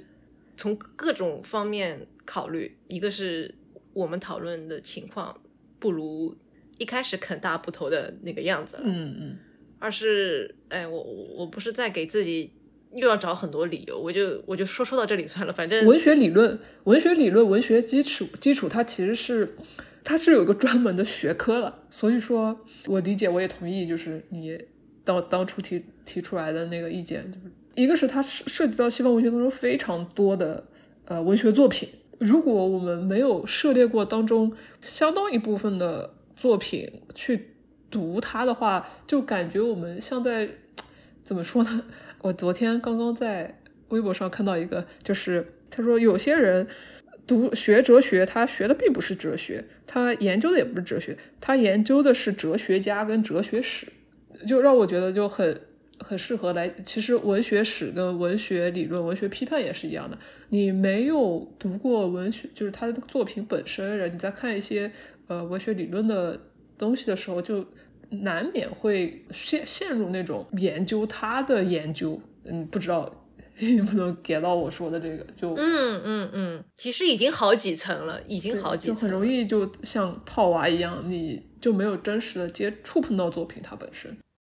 从各种方面考虑，一个是我们讨论的情况。不如一开始啃大部头的那个样子了。嗯嗯，二是，哎，我我不是在给自己又要找很多理由，我就我就说说到这里算了。反正文学理论、文学理论、文学基础基础，它其实是它是有个专门的学科了。所以说我理解，我也同意，就是你当当初提提出来的那个意见，就是一个是它涉涉及到西方文学当中非常多的呃文学作品，如果我们没有涉猎过当中相当一部分的作品去读它的话，就感觉我们像在怎么说呢？我昨天刚刚在微博上看到一个，就是他说有些人读学哲学，他学的并不是哲学，他研究的也不是哲学，他研究的是哲学家跟哲学史，就让我觉得就很很适合来。其实文学史跟文学理论、文学批判也是一样的，你没有读过文学，就是他的作品本身，你在看一些呃文学理论的东西的时候，就。难免会陷陷入那种研究他的研究，嗯，不知道能不能 get 到我说的这个，就嗯嗯嗯，其实已经好几层了，已经好几层，就很容易就像套娃一样，你就没有真实的接触碰到作品它本身。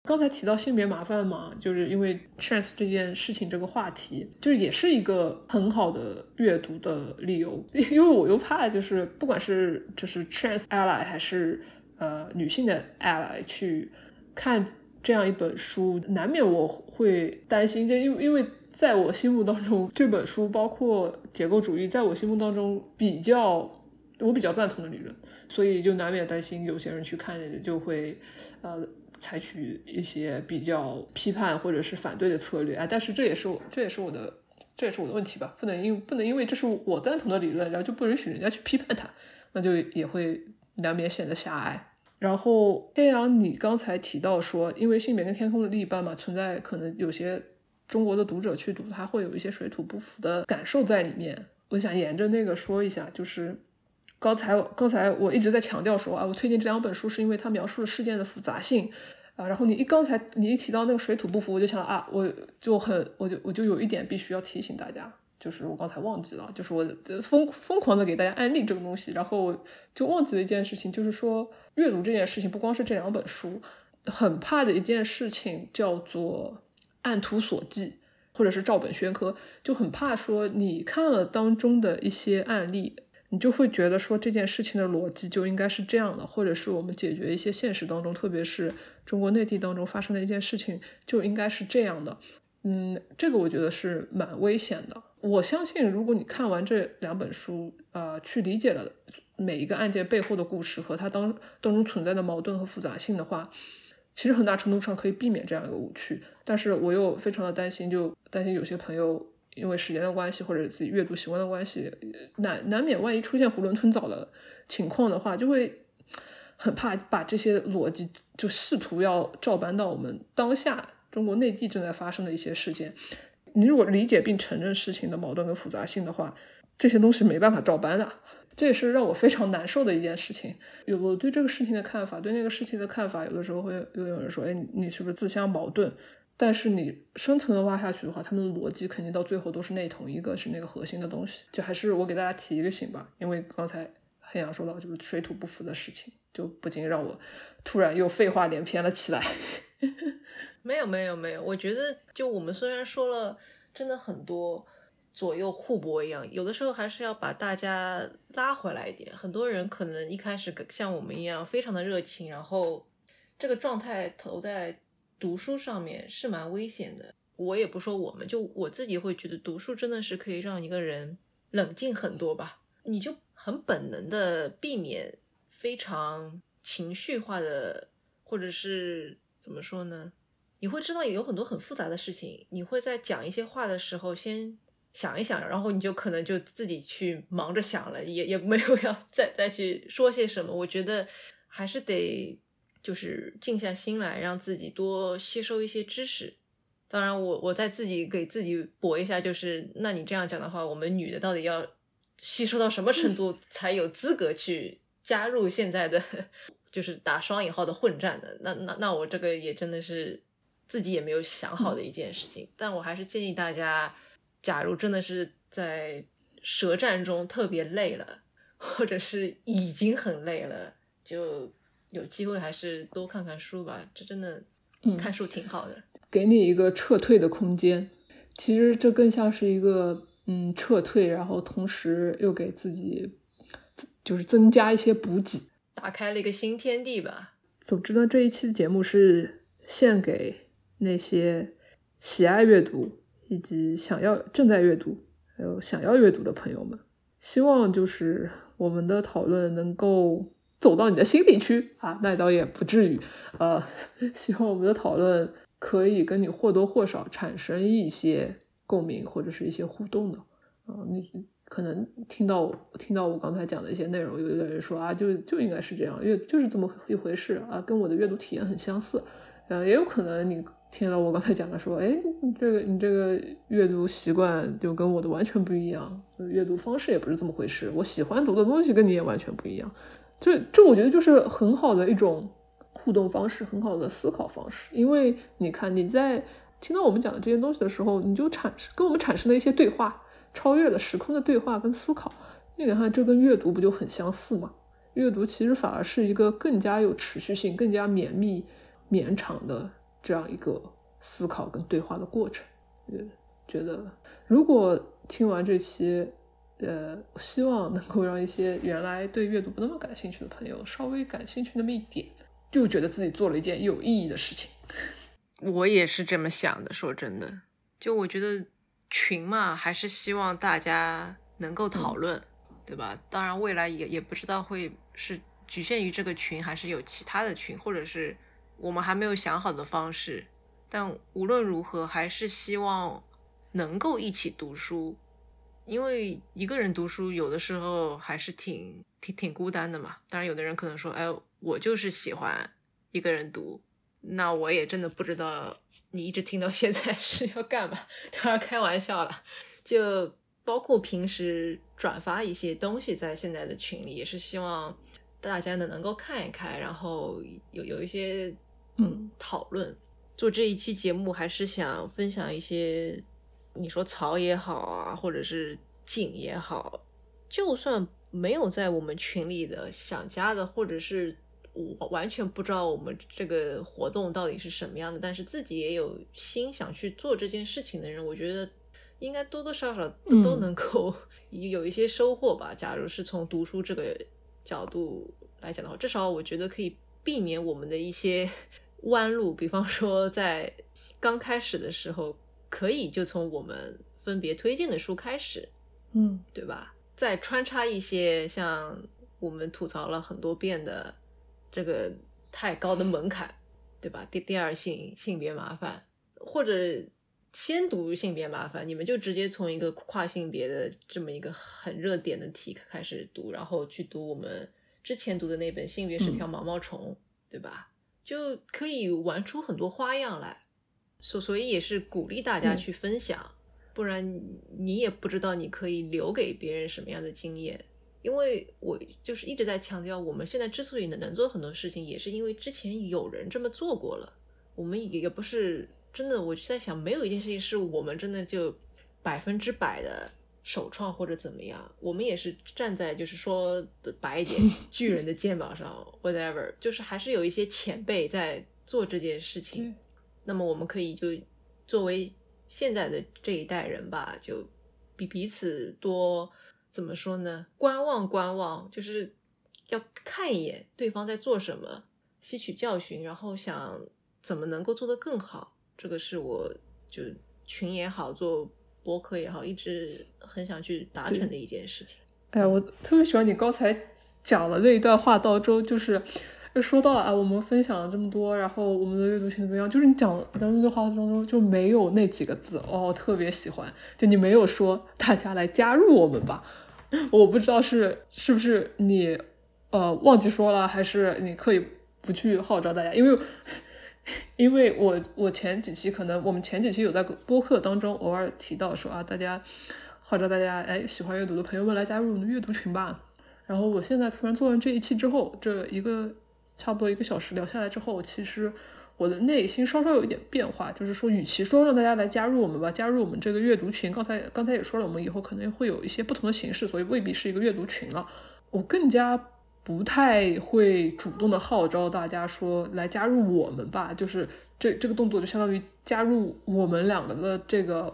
刚才提到性别麻烦嘛，就是因为 trans 这件事情这个话题，就是也是一个很好的阅读的理由，因为我又怕就是不管是就是 trans ally 还是。呃，女性的爱来去看这样一本书，难免我会担心，就因为因为在我心目当中，这本书包括结构主义，在我心目当中比较我比较赞同的理论，所以就难免担心有些人去看就会呃采取一些比较批判或者是反对的策略啊。但是这也是我这也是我的这也是我的问题吧，不能因不能因为这是我赞同的理论，然后就不允许人家去批判它，那就也会。难免显得狭隘。然后，天阳，你刚才提到说，因为性别跟天空的另一半嘛，存在可能有些中国的读者去读，他会有一些水土不服的感受在里面。我想沿着那个说一下，就是刚才刚才我一直在强调说啊，我推荐这两本书是因为它描述了事件的复杂性啊。然后你一刚才你一提到那个水土不服，我就想啊，我就很我就我就有一点必须要提醒大家。就是我刚才忘记了，就是我疯疯狂的给大家安利这个东西，然后就忘记了一件事情，就是说阅读这件事情不光是这两本书，很怕的一件事情叫做按图索骥，或者是照本宣科，就很怕说你看了当中的一些案例，你就会觉得说这件事情的逻辑就应该是这样的，或者是我们解决一些现实当中，特别是中国内地当中发生的一件事情就应该是这样的。嗯，这个我觉得是蛮危险的。我相信，如果你看完这两本书，呃，去理解了每一个案件背后的故事和它当当中存在的矛盾和复杂性的话，其实很大程度上可以避免这样一个误区。但是我又非常的担心，就担心有些朋友因为时间的关系或者自己阅读习惯的关系，难难免万一出现囫囵吞枣的情况的话，就会很怕把这些逻辑就试图要照搬到我们当下中国内地正在发生的一些事件。你如果理解并承认事情的矛盾跟复杂性的话，这些东西没办法照搬的，这也是让我非常难受的一件事情。有我对这个事情的看法，对那个事情的看法，有的时候会又有人说，哎，你是不是自相矛盾？但是你深层的挖下去的话，他们的逻辑肯定到最后都是那同一个是那个核心的东西。就还是我给大家提一个醒吧，因为刚才黑羊说到就是水土不服的事情，就不禁让我突然又废话连篇了起来。没有没有没有，我觉得就我们虽然说了真的很多左右互搏一样，有的时候还是要把大家拉回来一点。很多人可能一开始像我们一样非常的热情，然后这个状态投在读书上面是蛮危险的。我也不说我们，就我自己会觉得读书真的是可以让一个人冷静很多吧。你就很本能的避免非常情绪化的，或者是怎么说呢？你会知道也有很多很复杂的事情，你会在讲一些话的时候先想一想，然后你就可能就自己去忙着想了，也也没有要再再去说些什么。我觉得还是得就是静下心来，让自己多吸收一些知识。当然，我我再自己给自己驳一下，就是那你这样讲的话，我们女的到底要吸收到什么程度 才有资格去加入现在的 就是打双引号的混战的？那那那我这个也真的是。自己也没有想好的一件事情，但我还是建议大家，假如真的是在舌战中特别累了，或者是已经很累了，就有机会还是多看看书吧。这真的，看书挺好的，给你一个撤退的空间。其实这更像是一个嗯撤退，然后同时又给自己就是增加一些补给，打开了一个新天地吧。总之呢，这一期的节目是献给那些喜爱阅读以及想要正在阅读还有想要阅读的朋友们。希望就是我们的讨论能够走到你的心里去啊，那倒也不至于。呃，希望我们的讨论可以跟你或多或少产生一些共鸣或者是一些互动的。啊，你可能听到听到我刚才讲的一些内容，有一个人说啊，就就应该是这样，阅就是这么一回事啊，跟我的阅读体验很相似。呃，也有可能你。听了我刚才讲的说，哎，你这个你这个阅读习惯就跟我的完全不一样，阅读方式也不是这么回事。我喜欢读的东西跟你也完全不一样，这这我觉得就是很好的一种互动方式，很好的思考方式。因为你看你在听到我们讲的这些东西的时候，你就产生跟我们产生了一些对话，超越了时空的对话跟思考。你看这跟阅读不就很相似吗？阅读其实反而是一个更加有持续性、更加绵密、绵长的。这样一个思考跟对话的过程，呃，觉得如果听完这期，呃，希望能够让一些原来对阅读不那么感兴趣的朋友稍微感兴趣那么一点，就觉得自己做了一件有意义的事情。我也是这么想的，说真的，就我觉得群嘛，还是希望大家能够讨论，对吧？当然，未来也也不知道会是局限于这个群，还是有其他的群，或者是。我们还没有想好的方式，但无论如何，还是希望能够一起读书，因为一个人读书有的时候还是挺挺挺孤单的嘛。当然，有的人可能说：“哎，我就是喜欢一个人读。”那我也真的不知道你一直听到现在是要干嘛。当然开玩笑了，就包括平时转发一些东西在现在的群里，也是希望大家呢能够看一看，然后有有一些。嗯，讨论做这一期节目，还是想分享一些，你说槽也好啊，或者是景也好，就算没有在我们群里的想加的，或者是我完全不知道我们这个活动到底是什么样的，但是自己也有心想去做这件事情的人，我觉得应该多多少少都都能够有一些收获吧。假如是从读书这个角度来讲的话，至少我觉得可以避免我们的一些。弯路，比方说在刚开始的时候，可以就从我们分别推荐的书开始，嗯，对吧？再穿插一些像我们吐槽了很多遍的这个太高的门槛，对吧？第第二性性别麻烦，或者先读性别麻烦，你们就直接从一个跨性别的这么一个很热点的题开始读，然后去读我们之前读的那本《性别是条毛毛虫》，对吧？就可以玩出很多花样来，所所以也是鼓励大家去分享，不然你也不知道你可以留给别人什么样的经验。因为我就是一直在强调，我们现在之所以能能做很多事情，也是因为之前有人这么做过了。我们也也不是真的，我就在想，没有一件事情是我们真的就百分之百的。首创或者怎么样，我们也是站在就是说的白一点 巨人的肩膀上，whatever，就是还是有一些前辈在做这件事情。那么我们可以就作为现在的这一代人吧，就比彼此多怎么说呢？观望观望，就是要看一眼对方在做什么，吸取教训，然后想怎么能够做得更好。这个是我就群也好做。博客也好，一直很想去达成的一件事情。哎呀，我特别喜欢你刚才讲的那一段话当中，就是说到啊，我们分享了这么多，然后我们的阅读群怎么样？就是你讲的那段话当中就没有那几个字哦，特别喜欢。就你没有说大家来加入我们吧？我不知道是是不是你呃忘记说了，还是你刻意不去号召大家？因为。因为我我前几期可能我们前几期有在播客当中偶尔提到说啊，大家号召大家哎喜欢阅读的朋友们来加入我们的阅读群吧。然后我现在突然做完这一期之后，这一个差不多一个小时聊下来之后，其实我的内心稍稍有一点变化，就是说，与其说让大家来加入我们吧，加入我们这个阅读群，刚才刚才也说了，我们以后可能会有一些不同的形式，所以未必是一个阅读群了。我更加。不太会主动的号召大家说来加入我们吧，就是这这个动作就相当于加入我们两个的这个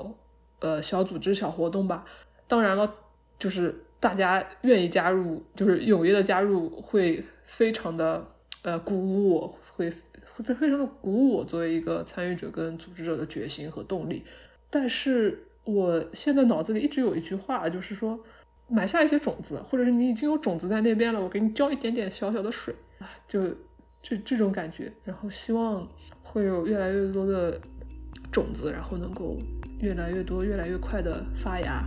呃小组织、小活动吧。当然了，就是大家愿意加入，就是踊跃的加入，会非常的呃鼓舞我，会会非常的鼓舞我作为一个参与者跟组织者的决心和动力。但是我现在脑子里一直有一句话，就是说埋下一些种子，或者是你已经有种子在那边了，我给你浇一点点小小的水啊，就这这种感觉。然后希望会有越来越多的种子，然后能够越来越多、越来越快的发芽。